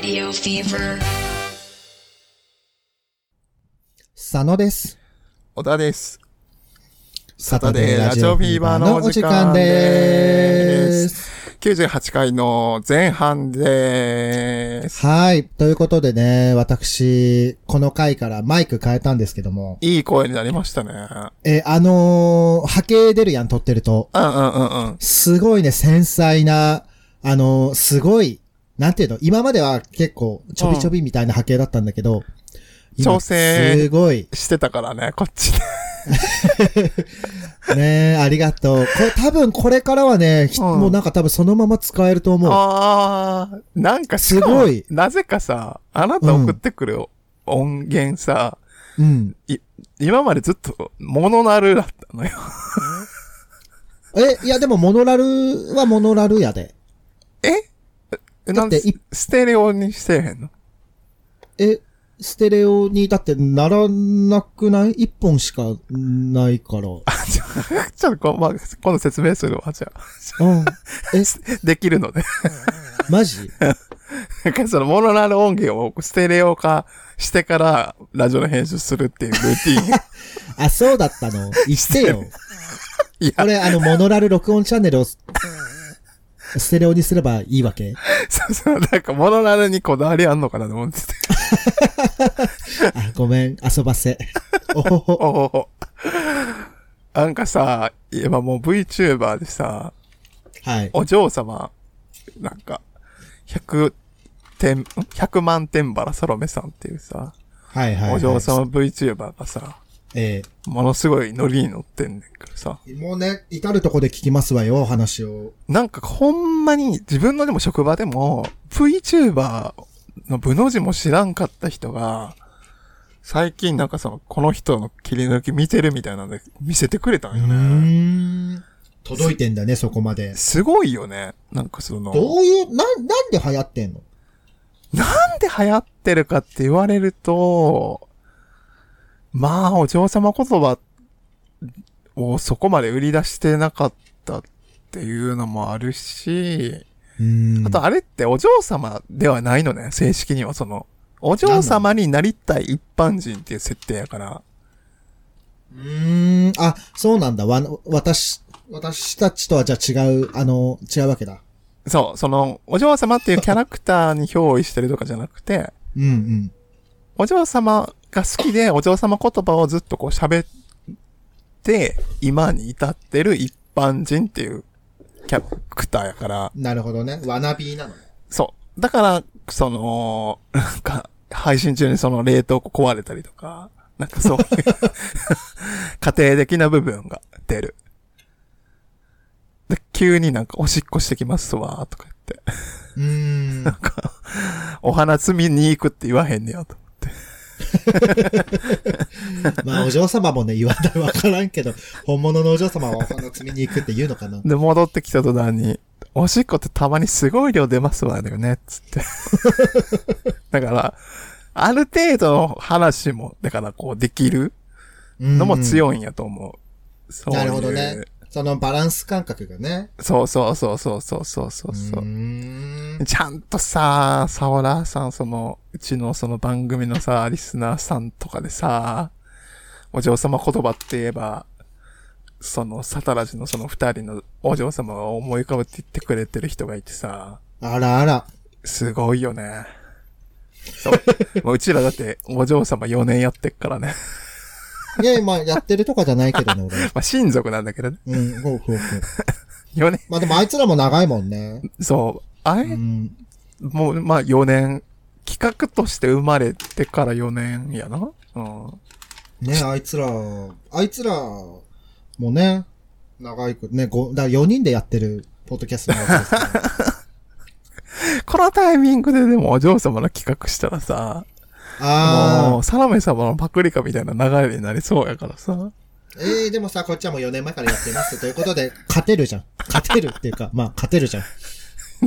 Radio Fever. 佐野です。小田です。サタデーラジオフィーバーのお時間です。98回の前半です。はい。ということでね、私、この回からマイク変えたんですけども、いい声になりましたね。え、あのー波形出るやん、撮ってると。うんうんうんうん。すすごいね、繊細な、あのーすごい、なんていうの、今までは結構、ちょびちょびみたいな波形だったんだけど、今調整すごい。してたからね、こっちで。ねありがとう。これ多分これからはね、ひうんもうなんか多分そのまま使えると思う。あー、なんかすごいなぜかさ、あなた送ってくる音源さ、うん。い今までずっとモノナルだったのよ。え、いやでもモノラルはモノラルやで。え？なんでだっていステレオにしてへんの？え、ステレオにだってならなくない？一本しかないから。あ、ちょ、ちょっとこ、まあ、今度説明するわ、じゃあ。うん。え、できるので。マジ？なんかそのモノラル音源をステレオ化してからラジオの編集するっていうルーティン。あ、そうだったの？言ってよ。いや、これあの、モノラル録音チャンネルをスステレオにすればいいわけ？そうそう、なんかモノラルにこだわりあんのかなと思ってて。あ、ごめん、遊ばせ。おほほ。おほほ。なんかさ、今もう VTuber でさ、はい。お嬢様、なんか、100点、ん100万点バラサロメさんっていうさ、はいはい、はい。お嬢様 VTuber がさ、えものすごいノリに乗ってんねんからさ、えもうね、至るとこで聞きますわよ、話を。なんかほんまに自分のでも職場でも VTuber の部の字も知らんかった人が、最近なんかその、この人の切り抜き見てるみたいなので見せてくれたんようね。ーん。届いてんだね、そこまで。すごいよね。なんかその、どういう、な、なんで流行ってんの？なんで流行ってるかって言われると、まあ、お嬢様言葉をそこまで売り出してなかったっていうのもあるし。あとあれってお嬢様ではないのね、正式にはその、お嬢様になりたい一般人っていう設定やから、うーん。あ、そうなんだ。わ、私、私たちとはじゃあ違う、あの、違うわけだ。そう、その、お嬢様っていうキャラクターに憑依してるとかじゃなくて、うんうん。お嬢様が好きで、お嬢様言葉をずっとこう喋って、今に至ってる一般人っていうキャラクターやから、なるほどね。わなびなのね。そう。だから、その、なんか、配信中にその冷凍庫壊れたりとか、なんかそういう 家庭的な部分が出る。で、急になんかおしっこしてきますわ、とか言って。うーん。お花摘みに行くって言わへんねや、と。まあ、お嬢様もね、言わないわからんけど、本物のお嬢様はお花摘みに行くって言うのかな。で、戻ってきた途端に、おしっこってたまにすごい量出ますわよね、つって。だから、ある程度の話も、だからこうできるのもい。強いんやと思う。そういうなるほどね。そのバランス感覚がね。そうそうそうそうそうそうそうちゃんとさ、サオラーさん、その、うちのその番組のさ、リスナーさんとかでさ、お嬢様言葉って言えば、その、サタラジのその二人のお嬢様が思い浮かぶって言ってくれてる人がいてさ。あらあら。すごいよね。そう。うちらだってお嬢様4年やってっからねいや、まあ、やってるとかじゃないけどね、俺。まあ、親族なんだけどね。うん、ほうほうほう。4年、まあでもあいつらも長いもんね。そう。あれ、うん。もう、まあ4年、企画として生まれてから4年やな。うん。ね、あいつら、あいつらもね、長いく、ね、ご、だ4人でやってるポッドキャストなわけです。このタイミングででもお嬢様の企画したらさ、もあう、サラメ様のパクリカみたいな流れになりそうやからさ。あ。ええでもさ、こっちはもう4年前からやってますということで、勝てるじゃん。勝てるっていうか、まあ、勝てるじゃん。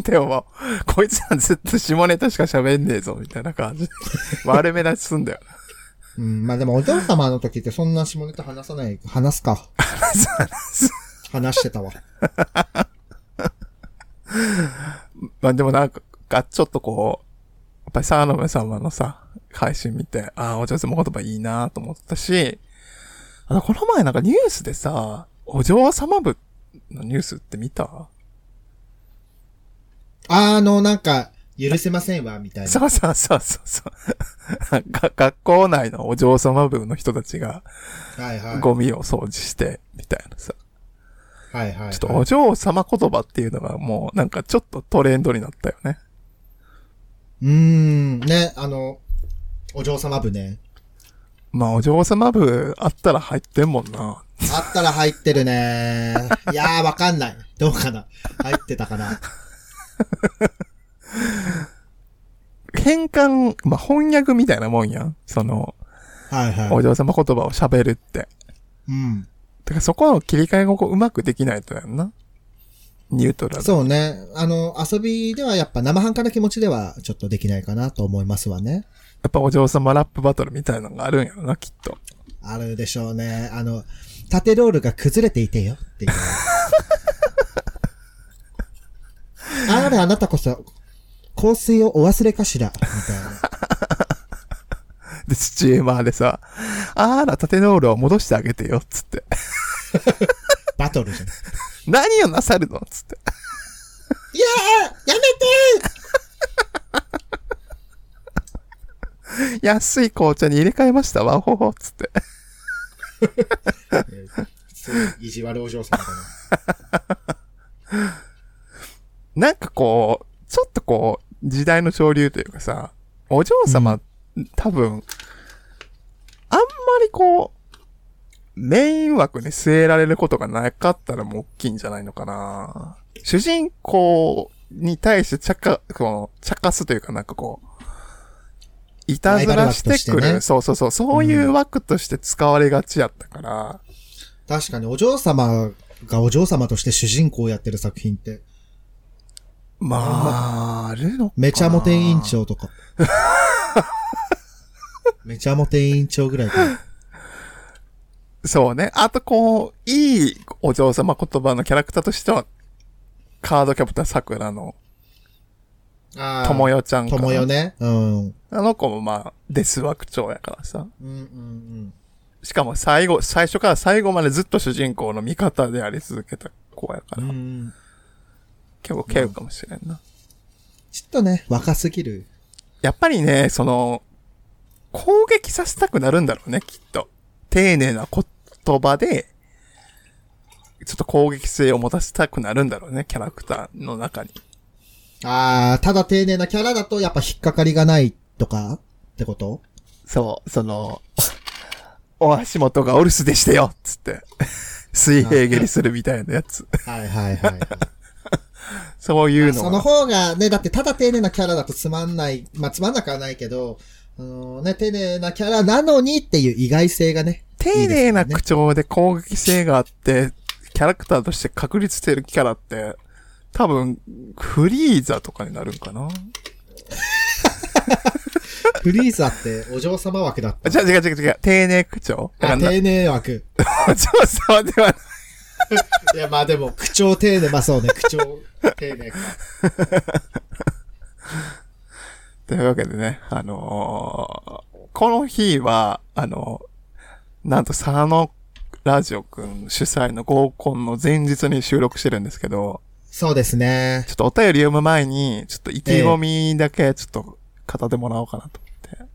でもこいつらずっと下ネタしか喋んねえぞ、みたいな感じ。悪目立ちすんだよ。うん、まあでもお嬢様の時ってそんな下ネタ話さない、話すか。話してたわ。まあでもなんか、ちょっとこう、ぱりサーノメ様のさ、配信見て、ああ、お嬢様言葉いいなと思ったし、あの、この前なんかニュースでさ、お嬢様部のニュースって見た？あの、なんか、許せませんわ、みたいな。そうそうそうそうそう。が学校内のお嬢様部の人たちがはいはい。ゴミを掃除して、みたいなさ。はいはいはい。ちょっとお嬢様言葉っていうのがもうなんかちょっとトレンドになったよね。うーん、ね、あの、お嬢様部ね。まあお嬢様部あったら入ってんもんな。あったら入ってるね。いやー、わかんない。どうかな。入ってたかな。変換、まあ翻訳みたいなもんやん。その、はいはい。お嬢様言葉を喋るって。うん。だからそこの切り替えがこううまくできないとやんな。ニュートラル。そうね。あの、遊びではやっぱ生半可な気持ちではちょっとできないかなと思いますわね。やっぱお嬢様ラップバトルみたいなのがあるんやろな、きっと。あるでしょうね。あの、縦ロールが崩れていてよっていう。あれ、あなたこそ、香水をお忘れかしらみたいな。で、スチーマーでさ、あら、縦ノールを戻してあげてよ、つって。バトルじゃん。い何をなさるの？つって。やーやめて 安い紅茶に入れ替えましたわ、ほほ、つって。意地悪お嬢様だな。なんかこう、ちょっとこう、時代の潮流というかさ、お嬢様、多分、あんまりこう、メイン枠に据えられることがなかったらもう大きいんじゃないのかな。主人公に対して茶化、この、茶化すというかなんかこう、いたずらしてくる、ねそうそうそう、そういう枠として使われがちやったから、確かにお嬢様がお嬢様として主人公をやってる作品って、まあ、あるのめちゃモテ委員長とか。めちゃモテ委員長ぐらいかな。そうね。あとこう、いいお嬢様言葉のキャラクターとしては、カードキャプター桜のあともよちゃんかな。ともよね。うん。あの子もまあ、デス枠長やからさ。うんうんうん。しかも最後、最初から最後までずっと主人公の味方であり続けた子やから、うん。結構ケウかもしれんな。ちょっとね、若すぎる。やっぱりね、その、攻撃させたくなるんだろうね、きっと。丁寧な言葉で、ちょっと攻撃性を持たせたくなるんだろうね、キャラクターの中に。ああ、ただ丁寧なキャラだとやっぱ引っかかりがないとか？ってこと？そう、その、お足元がお留守でしてよつって、水平蹴りするみたいなやつ。はいはいはい。そういうのそのが。方がね、だってただ丁寧なキャラだとつまんない、まあつまんなくはないけど、あのね、丁寧なキャラなのにっていう意外性がね。丁寧な口調で攻撃性があって、キャラクターとして確立してるキャラって、多分、フリーザとかになるんかな？フリーザってお嬢様枠だった。じゃあ違う違う違う。丁寧口調あ、丁寧枠。お嬢様ではない。いや、まあでも、口調丁寧、まあそうね、口調丁寧か。というわけでね、あのーこの日は、あのなんと佐野ラジオくん主催の合コンの前日に収録してるんですけど、そうですね。ちょっとお便り読む前に、ちょっと意気込みだけちょっと語ってもらおうかなと思って。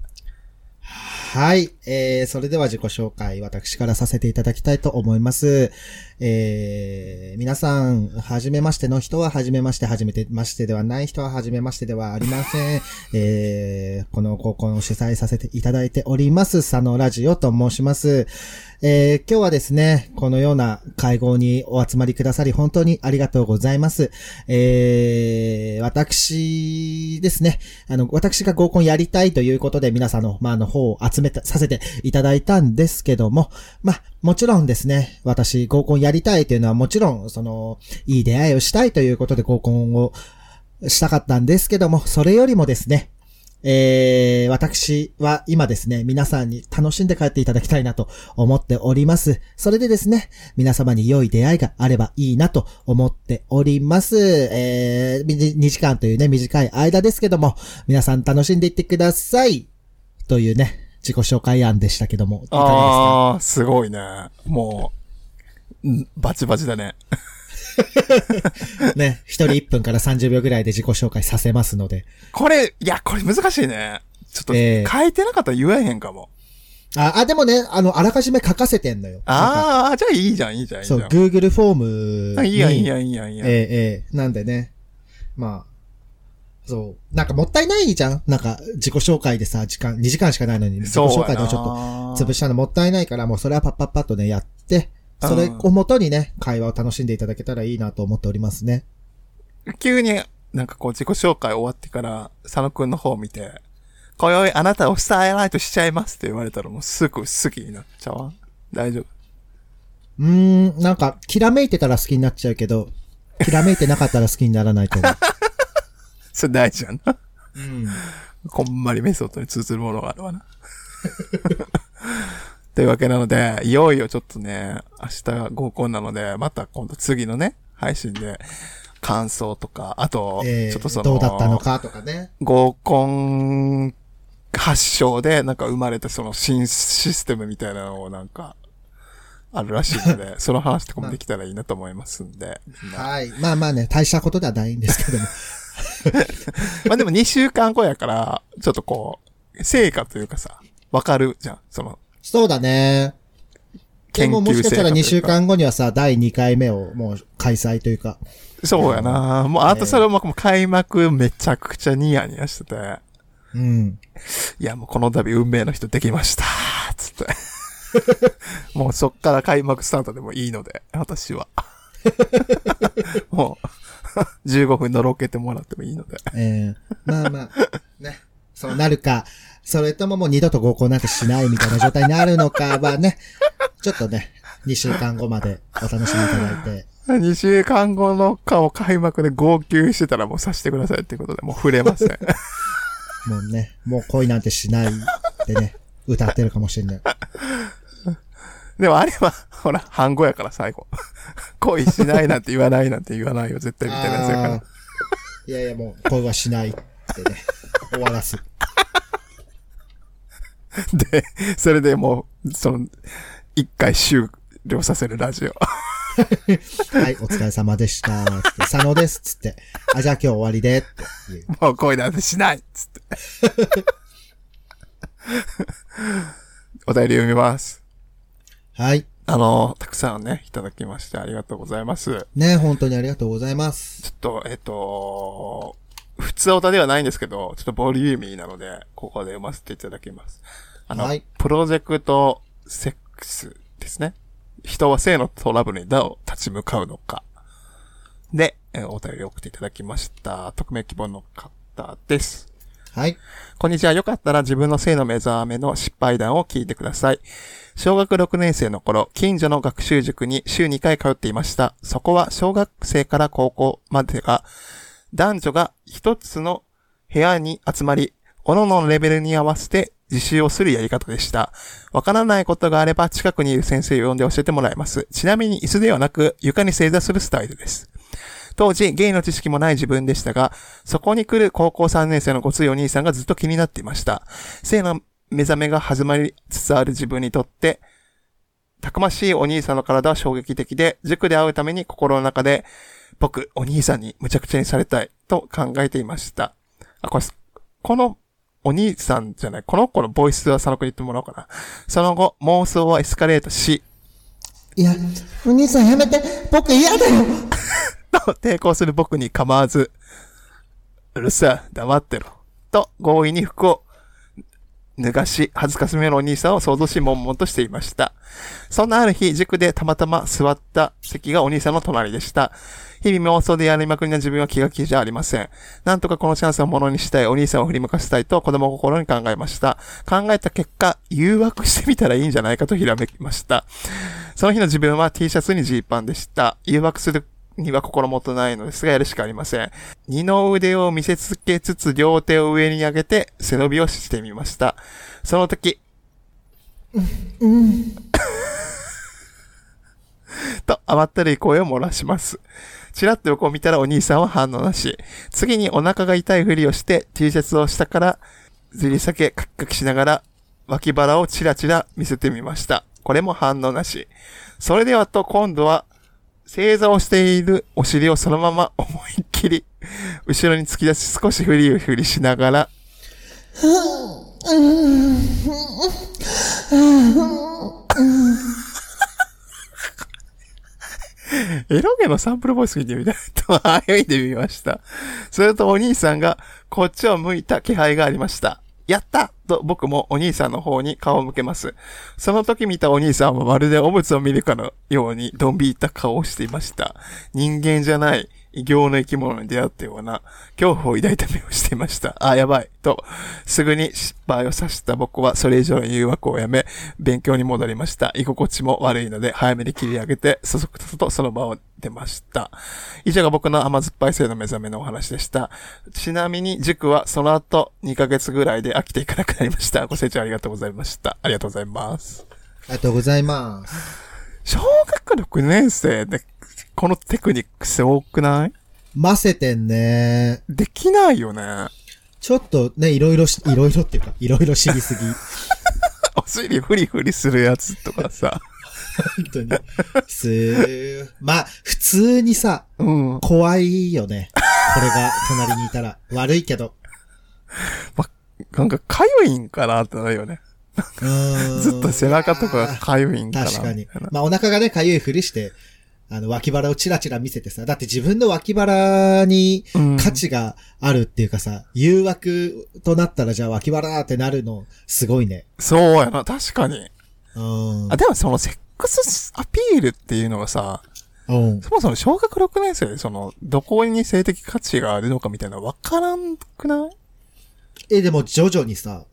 はい。えー、それでは自己紹介、私からさせていただきたいと思います。えー、皆さん、はじめましての人ははじめまして、はじめてましてではない人ははじめましてではありません。えー、この高校を主催させていただいております、佐野ラジオと申します。えー、今日はですね、このような会合にお集まりくださり、本当にありがとうございます。えー、私ですね、あの、私が合コンやりたいということで皆さんの、ま、あの方を集めた、させていただいたんですけども、まあ、もちろんですね、私合コンやりたいというのはもちろん、その、いい出会いをしたいということで合コンをしたかったんですけども、それよりもですね、えー、私は今ですね、皆さんに楽しんで帰っていただきたいなと思っております。それでですね、皆様に良い出会いがあればいいなと思っております。えー、2時間というね、短い間ですけども、皆さん楽しんでいってください。というね、自己紹介案でしたけども、ああ、すごいね。もう、んバチバチだね。ね、一人1分から30秒ぐらいで自己紹介させますので。これ、いや、これ難しいね。ちょっと、ええ書いてなかったら言えへんかも。あ、あ、でもね、あの、あらかじめ書かせてんのよ。ああ、じゃあいいじゃん、いいじゃん、いいじそう、ゃん。Google フォームに。あいいやん、いいやん、いいやん、いいやん。ええええなんでね。まあ、そう。なんかもったいないじゃんなんか、自己紹介でさ、時間、2時間しかないのに、自己紹介でもちょっと潰したのもったいないから、もうそれはパッパッパッとね、やって、それをもとにね、会話を楽しんでいただけたらいいなと思っておりますね。急になんかこう自己紹介終わってから、佐野くんの方を見て、今宵あなたをスターライトしちゃいますって言われたらもうすぐ好きになっちゃうわ？大丈夫？うーん、なんか、きらめいてたら好きになっちゃうけど、きらめいてなかったら好きにならないと思う。それ大事やな。うん。こんまりメソッドに通ずるものがあるわな。というわけなので、いよいよちょっとね、明日が合コンなので、また今度次のね、配信で感想とか、あと、えちょっとその、ー、どうだったのかとかね。合コン発祥でなんか生まれたその新システムみたいなのをなんか、あるらしいので、その話とかもできたらいいなと思いますんで。はい。まあまあね、大したことではないんですけども。まあでも2週間後やから、ちょっとこう、成果というかさ、わかるじゃん。その、そうだね。で研ももしかしたら2果というか。週間後にはさ、第2回目をもう開催というか。そうやなもうあとそれももう開幕めちゃくちゃニヤニヤしてて、うん。いやもうこの度運命の人できましたつって。もうそっから開幕スタートでもいいので、私は。もう、15分のろけてもらってもいいので。えー、まあまあ、ね。そうなるか、それとももう二度と合コンなんてしないみたいな状態になるのかはね、ちょっとね、2週間後までお楽しみいただいて。2週間後の顔開幕で号泣してたらもうさせてくださいっていうことでもう触れません。もうね、もう恋なんてしないでね、歌ってるかもしれない。でもあれは、ほら、半語やから最後。恋しないなんて言わないなんて言わないよ、絶対みたいなやつやからいやいや、もう恋はしないってね、終わらす。で、それでもう、その、一回終了させるラジオ。はい、お疲れ様でした。つって、佐野です。つって。あ、じゃあ今日終わりで。って。もう恋なんてしないっつって。お便り読みます。はい。あの、たくさんね、いただきましてありがとうございます。ね、本当にありがとうございます。ちょっと、えっと、普通オタではないんですけど、ちょっとボリューミーなので、ここで読ませていただきます。あの、はいプロジェクトセックスですね。人は性のトラブルにどう立ち向かうのか。で、えーお便りを送っていただきました。匿名希望の方です。はい。こんにちは。よかったら自分の性の目覚めの失敗談を聞いてください。小学6年生の頃、近所の学習塾に週2回通っていました。そこは小学生から高校までが、男女が一つの部屋に集まり、各々のレベルに合わせて自習をするやり方でした。わからないことがあれば近くにいる先生を呼んで教えてもらいます。ちなみに椅子ではなく床に正座するスタイルです。当時、ゲイの知識もない自分でしたが、そこに来る高校3年生のごついお兄さんがずっと気になっていました。性の目覚めが始まりつつある自分にとって、たくましいお兄さんの体は衝撃的で、塾で会うために心の中で、僕、お兄さんに無茶苦茶にされたいと考えていました。あ、これ、このお兄さんじゃない、この子のボイスは佐野くんに言ってもらおうかな。その後、妄想はエスカレートし、いや、お兄さんやめて、僕嫌だよ。と抵抗する僕に構わず、うるさい、黙ってろ。と強引に服を脱がし、恥ずかしめのお兄さんを想像し、悶々としていました。そんなある日、塾でたまたま座った席がお兄さんの隣でした。日々妄想でやりまくりな自分は気が気じゃありません。なんとかこのチャンスをものにしたい、お兄さんを振り向かせたいと子供心に考えました。考えた結果、誘惑してみたらいいんじゃないかとひらめきました。その日の自分は T シャツにジーパンでした。誘惑するには心もとないのですが、やるしかありません。二の腕を見せつけつつ、両手を上に上げて、背伸びをしてみました。その時、と甘ったるい声を漏らします。ちらっと横を見たらお兄さんは反応なし。次にお腹が痛いふりをして T シャツを下からずり下げカクカクしながら脇腹をチラチラ見せてみました。これも反応なし。それではと今度は正座をしているお尻をそのまま思いっきり後ろに突き出し少しフリフリしながらエロゲのサンプルボイス聞いてみたいと歩いてみました。するとお兄さんがこっちを向いた気配がありました。やったと僕もお兄さんの方に顔を向けます。その時見たお兄さんはまるでおむつを見るかのようにドン引いた顔をしていました。人間じゃない異形の生き物に出会ったような恐怖を抱いた目をしていました。あ、やばい。と、すぐに失敗をさせた僕はそれ以上の誘惑をやめ、勉強に戻りました。居心地も悪いので早めに切り上げて、そそくさとその場を出ました。以上が僕の甘酸っぱい性の目覚めのお話でした。ちなみに塾はその後2ヶ月ぐらいで飽きていかなくなりました。ご清聴ありがとうございました。ありがとうございます。ありがとうございます。小学6年生でこのテクニックすごくない？ませてんね。できないよね。ちょっとね、いろいろし、いろいろっていうか、いろいろ知りすぎ。お尻フリフリするやつとかさ。本当に。すー。まあ、普通にさ、うん。怖いよね。これが隣にいたら。悪いけど。なんかかゆいんかなってなるよね。うーん ずっと背中とかがかゆいんかな。確かに。まあ、お腹がね、かゆいふりして、あの、脇腹をチラチラ見せてさ、だって自分の脇腹にうん価値があるっていうかさ、誘惑となったらじゃあ脇腹だってなるの、すごいね。そうやな、確かに。うん。あ、でもそのセックスアピールっていうのがさ、うん。そもそも小学6年生でその、どこに性的価値があるのかみたいなわからんくない？え、でも徐々にさ、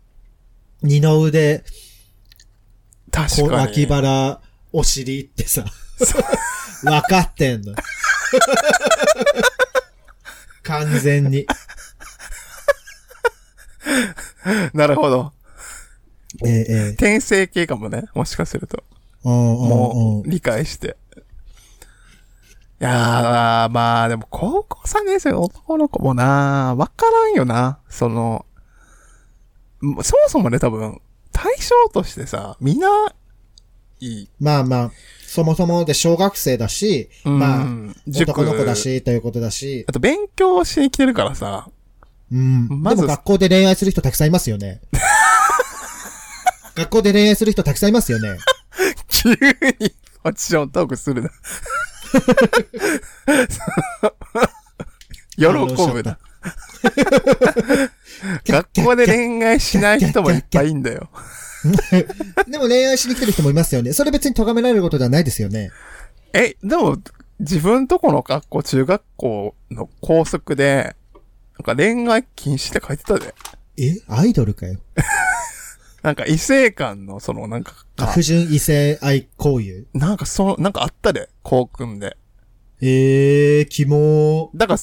二の腕、確かに。脇腹、お尻ってさ、分かってんの。完全に。なるほど。ええええ転生系かもね。もしかすると。もう、理解して。いやー、まあ、でも、高校3年生の男の子もな、わからんよな。その、そもそもね、多分、対象としてさ、みんな、いい。まあまあ、そもそもで小学生だし、まあ、塾男の子だし、ということだし、あと、勉強しに来てるからさ、うん。まずでも学校で恋愛する人たくさんいますよね。学校で恋愛する人たくさんいますよね。急にファッショントークするな。喜ぶな。学校で恋愛しない人もいっぱいいんだよ。でも恋愛しに来てる人もいますよね。それ別に咎められることではないですよね。え、でも、自分とこの学校、中学校の校則で、なんか恋愛禁止って書いてたで。え？アイドルかよ。なんか異性間の、その、なんか、あ不純異性愛行為。なんかその、なんかあったで、校訓で。えー、キモだから、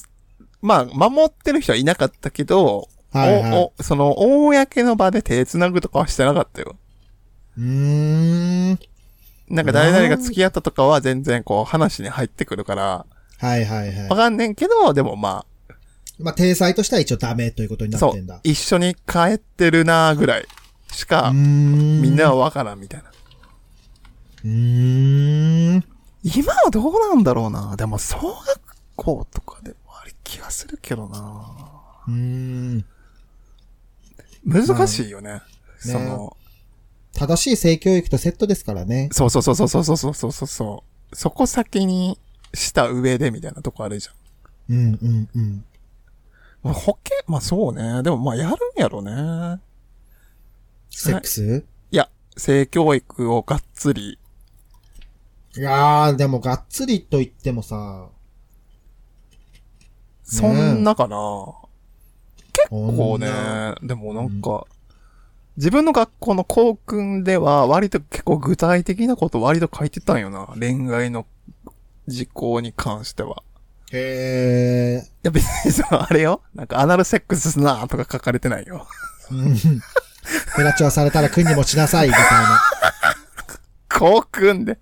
まあ、守ってる人はいなかったけど、はいはいおおその、公の場で手繋ぐとかはしてなかったよ。ー。うーん。なんか誰々が付き合ったとかは全然こう話に入ってくるから、はいはいはわかんねんけど、でもまい。まあ、体裁としては一応ダメということにあ、そうなってんだ。、一緒に帰ってるなぐらいしか。みんなはわからんみたいな。うーん。今はどうなんだろうな。でも、小学校とかでもある気がするけどな。うーん。難しいよね。ねその、正しい性教育とセットですからね。そうそうそうそうそうそうそうそうそう。そこ先にした上でみたいなとこあるじゃん。うんうんうん。まあ、保険、まあそうね。でもまあやるんやろね。セックス？いや、性教育をがっつり。いやー、でもがっつりと言ってもさ、そんなかな。結構ねな、でもなんか、自分の学校の校訓では割と結構具体的なこと割と書いてたんよな。恋愛の事項に関しては。へえ。いや別にさ、あれよ。なんかアナルセックスすなとか書かれてないよ。うん。フェラチオされたら君に持ちなさい、みたいな。こう組んで。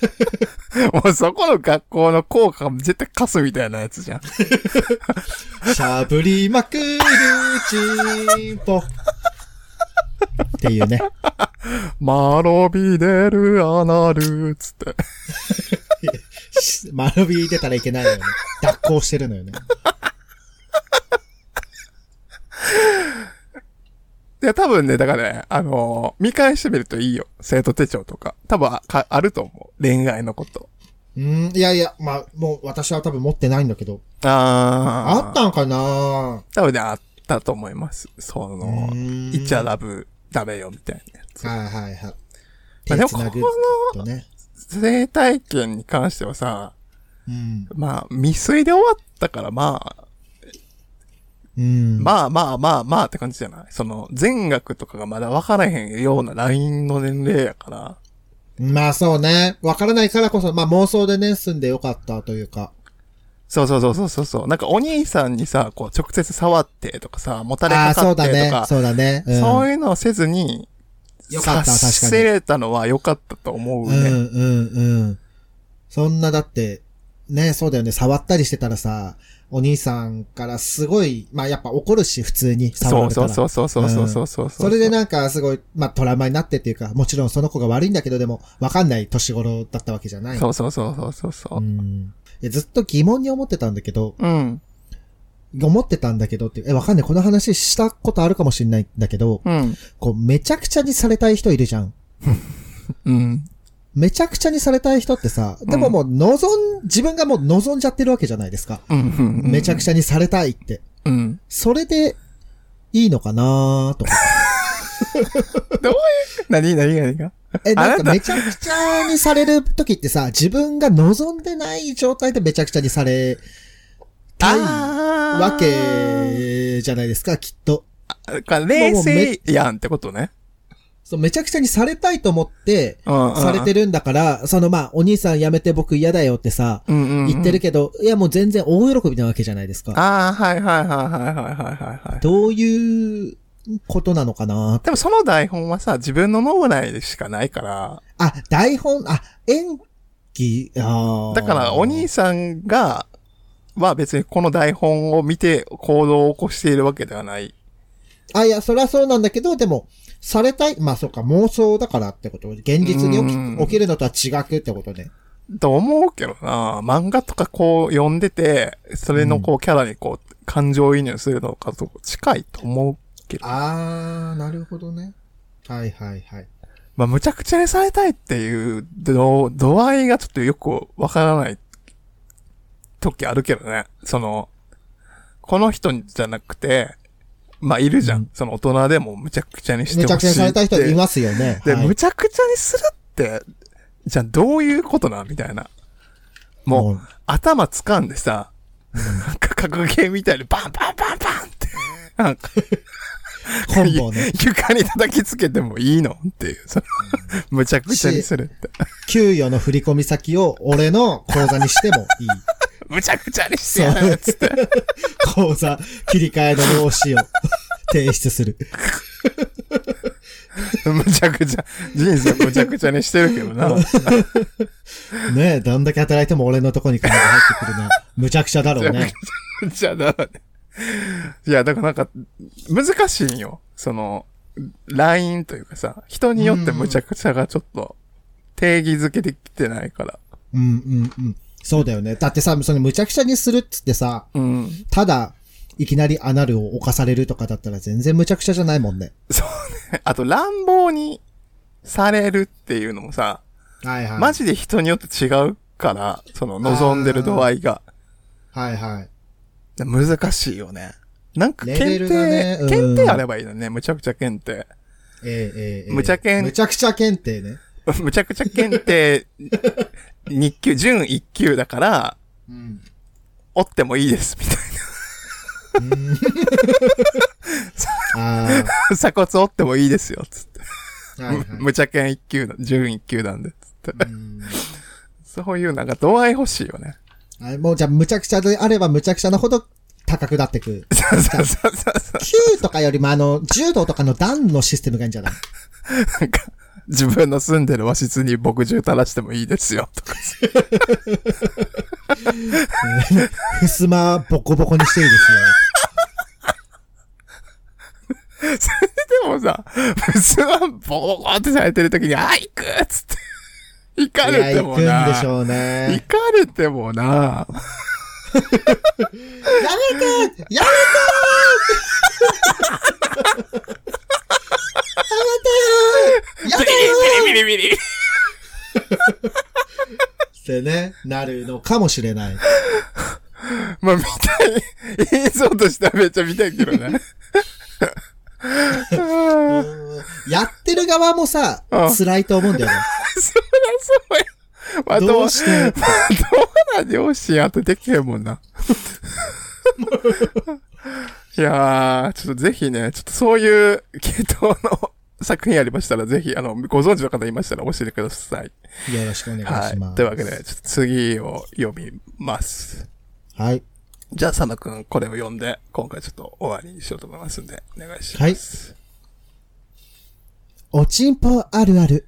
もうそこの学校の校歌が絶対カスみたいなやつじゃん。しゃぶりまくるちんぽ。っていうね。マロビ出るアナルつって。し丸ビ出たらいけないのよね。脱行してるのよね。いや、多分ね、だからね、あのー見返してみるといいよ。生徒手帳とか。多分あかあると思う。恋愛のこと。うん、いやいや、まあ、もう私は多分持ってないんだけど。あー。あったんかな？多分ね、あったと思います。その、うんイチャラブダメよみたいなやつ。はいはいはい。まあでも手つなぐとね。生体験に関してはさ、うん。まあ、未遂で終わったから、まあ、うん。まあまあまあまあって感じじゃない？その、全額とかがまだ分からへんようなラインの年齢やから。まあそうね。わからないからこそ、まあ妄想でね、住んでよかったというか。そうそうそうそうそうそう。なんかお兄さんにさ、こう直接触ってとかさ、もたれああ、かかそうだってとか、。ねそうだね。うん、そういうのをせずに、よかった察確かにせれたのは良かったと思ううん、ね。うん、うん。そんなだって、ね、そうだよね。触ったりしてたらさ、お兄さんからすごい、まあやっぱ怒るし、普通に。そうそうそうそうそうそう、うん、それでなんかすごい、まあトラウマになってっていうか、もちろんその子が悪いんだけど、でもわかんない年頃だったわけじゃない。そうそうそうそうそう。うんずっと疑問に思ってたんだけど、うん。思ってたんだけどって、え、わかんない。この話したことあるかもしれないんだけど、うん。こう、めちゃくちゃにされたい人いるじゃん。うん。めちゃくちゃにされたい人ってさ、でももう望ん、自分がもう望んじゃってるわけじゃないですか。うん。うん。めちゃくちゃにされたいって。うん。それで、いいのかなとか。どういう、何何何が？え、なんかめちゃくちゃにされる時ってさ、自分が望んでない状態でめちゃくちゃにされたいわけじゃないですか、きっと。冷静やんってことね。そ、めちゃくちゃにされたいと思って、されてるんだから、そのまあ、お兄さん辞めて僕嫌だよってさ、うん、言ってるけど、いやもう全然大喜びなわけじゃないですか。ああ、はいはいはいはいはいはいはい。どういうことなのかな？でもその台本はさ、自分の脳内でしかないから。あ、台本、あ、演技、あだからお兄さんが、は別にこの台本を見て行動を起こしているわけではない。あ、いや、そりゃそうなんだけど、でも、されたい、まあそうか、妄想だからってこと？現実にうん起き起きるのとは違くってことね。と思うけどな漫画とかこう読んでて、それのこうキャラにこう感情移入するのかと近いと思うけど。あー、なるほどね。はいはいはい。まあ、むちゃくちゃにされたいっていう度度合いがちょっとよくわからない時あるけどね。その、この人じゃなくて、まあ、いるじゃん。うんその大人でもむちゃくちゃにしてめちゃくちゃにされたい人いまますよね。で、はいむちゃくちゃにするって、じゃあどういうことなんみたいな。もう、うん頭掴んでさ、なんか 格ゲーみたいにバンバンバンバンって、なんか、コンボね。床に叩きつけてもいいのっていう、その、むちゃくちゃにするって。給与の振込先を俺の口座にしてもいい。むちゃくちゃにしてやるっつって。口座切り替えの用紙を提出する。むちゃくちゃ、人生むちゃくちゃにしてるけどな。ねえ、どんだけ働いても俺のとこに金が入ってくるな。むちゃくちゃだろうね。じゃあだからね。いや、だからなんか、難しいんよ。その、ラインというかさ、人によってむちゃくちゃがちょっと、定義づけできてないから。うんうんうん。そうだよね。だってさ、そのむちゃくちゃにするっつってさ、うん。ただ、いきなりアナルを犯されるとかだったら全然むちゃくちゃじゃないもんね。そうね。あと、乱暴にされるっていうのもさ、はいはい。マジで人によって違うから、その望んでる度合いが。はいはい。難しいよね。なんか検定、ねうん検定あればいいのね。むちゃくちゃ検定。ええええええむちゃけんむちゃくちゃ検定ね。むちゃくちゃ検定、日級、準1級だから、うん。折ってもいいです、みたい あな。鎖骨折ってもいいですよ、つって。あ。はいはい。むちゃけん1級だ、準1級なんで、つって。うんそういうなんか度合い欲しいよね。あもうじゃあ、むちゃくちゃであればむちゃくちゃなほど高くなってく。そうそうそうそう。9とかよりもあの、柔道とかの段のシステムがいいんじゃない？なんか、自分の住んでる和室に墨汁垂らしてもいいですよ、とか。ふすまボコボコにしていいですよ。でもさ、普通はボコボコってされてる時に、あ、行くっつって。行かいや、行くんれてもな。でしょう行ね。かれてもな。やめてやめてやめてよビリビリビリビリ。ってね、なるのかもしれない。まあ、見たい。映像としてはめっちゃ見たいけどね。やってる側もさうん、辛いと思うんだよね。そりゃそうや。まあ、どうして？どうなん両親あとできへんもんな。いやー、ちょっとぜひね、ちょっとそういう系統の作品ありましたら、ぜひ、あの、ご存知の方いましたら教えてください。よろしくお願いはい。します。というわけで、ちょっと次を読みます。はい。じゃあ、佐野くん、これを読んで、今回ちょっと終わりにしようと思いますんで、お願いします。おちんぽあるある。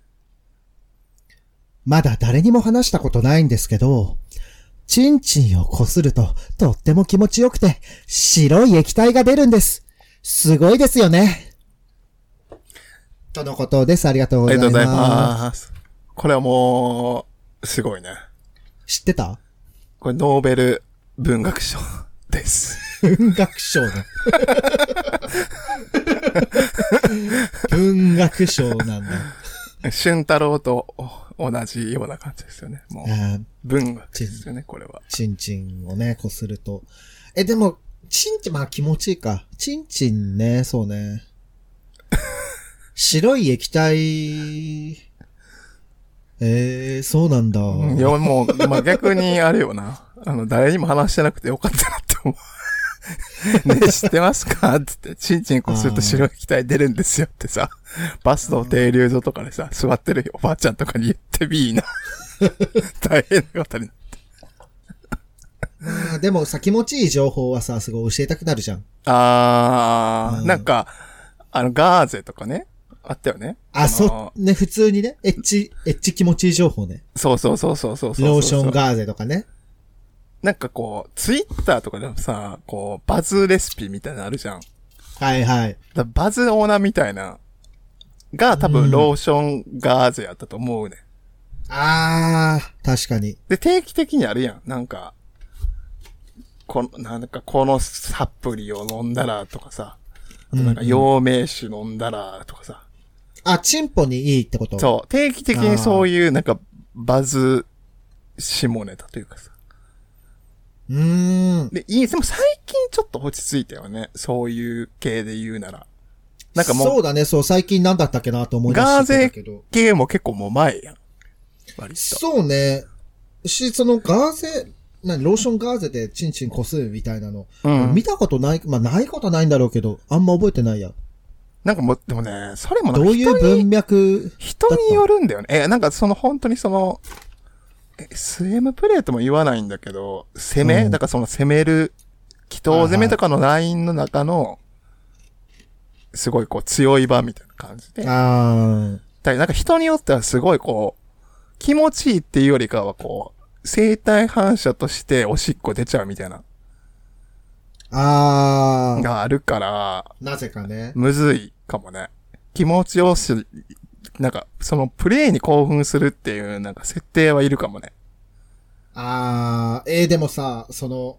まだ誰にも話したことないんですけど、チンチンをこするととっても気持ちよくて白い液体が出るんです。すごいですよね。とのことです。ありがとうございます。ありがとうございます。これはもう、すごいね。知ってた？これ、ノーベル文学賞です。文学賞の。文学賞なんだ。俊太郎と同じような感じですよね。もう、文学ですよね、これは。チンチンをね、こすると。え、でも、チンチン、まあ気持ちいいか。チンチンね、そうね。白い液体、えー、そうなんだ。いや、もう、まあ、逆にあれよな。あの、誰にも話してなくてよかったなって思う。ね知ってますか？って言って、チンチンこすると白い液体出るんですよってさ、バスの停留所とかでさ、座ってるおばあちゃんとかに言ってみいな。大変なことに。まあでもさ、気持ちいい情報はさ、すごい教えたくなるじゃん。あー、うんなんか、あの、ガーゼとかね、あったよね。あ、のそ、ね、普通にね、エッチ、エッチ気持ちいい情報ね。そうそうそうそうそうそう。ローション。ガーゼとかね。なんかこう、ツイッターとかでもさ、こう、バズレシピみたいなのあるじゃん。はいはい。だバズオーナーみたいな、が多うん分ローションガーゼやったと思うね。あー、確かに。で、定期的にあるやん。なんか、この、なんかこのサプリを飲んだらとかさ、あとなんかうんうん陽明酒飲んだらとかさ。あ、チンポにいいってこと？そう、定期的にそういうなんかバズ下ネタというかさ。う。ーん。で、いい、でも最近ちょっと落ち着いたよね。そういう系で言うなら。なんかもう、そうだね、そう、最近なんだったっけなと思い出ガーゼしてたけど。系も結構もう前やん。割と。そうね。し、そのガーゼ、なローションガーゼでチンチンこするみたいなの。うん。見たことない、まあないことないんだろうけど、あんま覚えてないや。なんかもう、でもね、それもどういう文脈人によるんだよね。え、なんかその本当にその、え SM プレーとも言わないんだけど、攻め、うんだからその攻める、祈祷攻めとかのラインの中の、すごいこう強い場みたいな感じで。あらなんか人によってはすごいこう、気持ちいいっていうよりかはこう、生体反射としておしっこ出ちゃうみたいな、あ、ああ、があるから、なぜかね。むずいかもね。気持ちよし、なんか、そのプレイに興奮するっていう、なんか設定はいるかもね。ああ、えー、でもさ、その、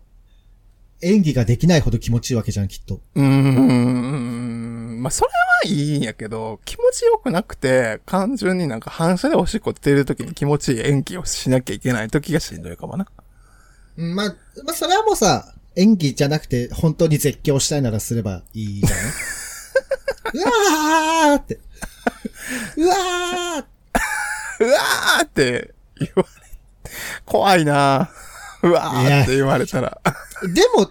演技ができないほど気持ちいいわけじゃん、きっと。うーん。まあ、それはいいんやけど、気持ちよくなくて、単純になんか反射でおしっこ出るときに気持ちいい演技をしなきゃいけないときがしんどいかもな。うんまあ、まあ、それはもうさ、演技じゃなくて、本当に絶叫したいならすればいいじゃない？うわーって。うわー うわーって言われ、怖いなうわーって言われたら。でも、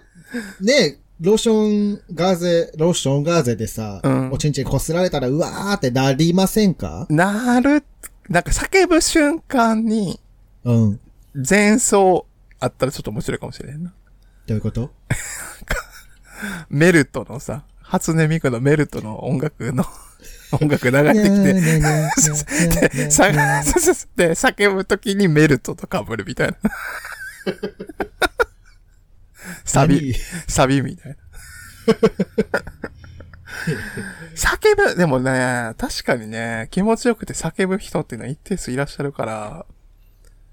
ね、ローションガーゼ、ローションガーゼでさ、うんおちんちんこすられたら、うわーってなりませんか？なる、なんか叫ぶ瞬間に、うん。前奏あったらちょっと面白いかもしれんな。どういうこと？メルトのさ、初音ミクのメルトの音楽の、音楽流れてきて、で、さ、で、叫ぶときにメルトと被るみたいな。サビ、サビみたいな。叫ぶ、でもね、確かにね、気持ちよくて叫ぶ人っていうのは一定数いらっしゃるから。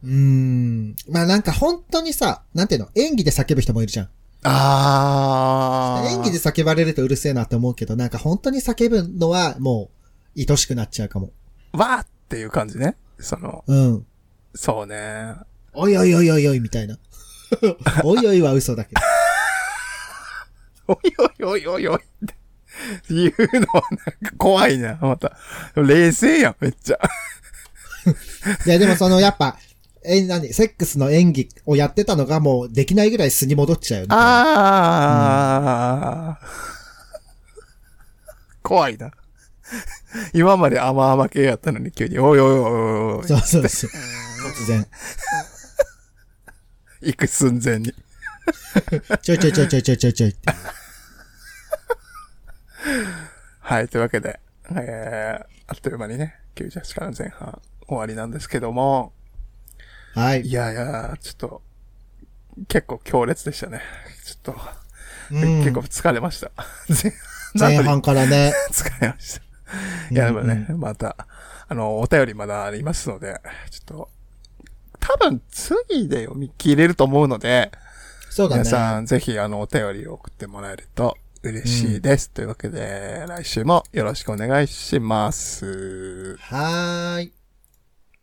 うーん。まあなんか本当にさ、なんていうの、演技で叫ぶ人もいるじゃん。あー。演技で叫ばれるとうるせえなって思うけど、なんか本当に叫ぶのはもう、愛しくなっちゃうかも。わーっていう感じね。その、うん。そうね。おいおいおいおいおいみたいな。おいおいは嘘だけど。おいおいおいおいおいって言うのはなんか怖いな、また。冷静やん、めっちゃ。いやでもそのやっぱ、え、何？セックスの演技をやってたのがもうできないぐらい素に戻っちゃうみたいな。あー。怖いな。今まで甘々系やったのに急に、おいおいおいおいそうそうそう。突然。行く寸前に。ちょいちょいちょいちょいちょいちょいちょい。はい、というわけで、えー、あっという間にね、98から前半終わりなんですけども、はい。いやいや、ちょっと、結構強烈でしたね。ちょっと、うん結構疲れました。前半からね。疲れました。いや、でもね、また、あの、お便りまだありますので、ちょっと、多分次で読み切れると思うので、そうだね。皆さんぜひあの、お便りを送ってもらえると嬉しいです。というわけで、来週もよろしくお願いします。はーい。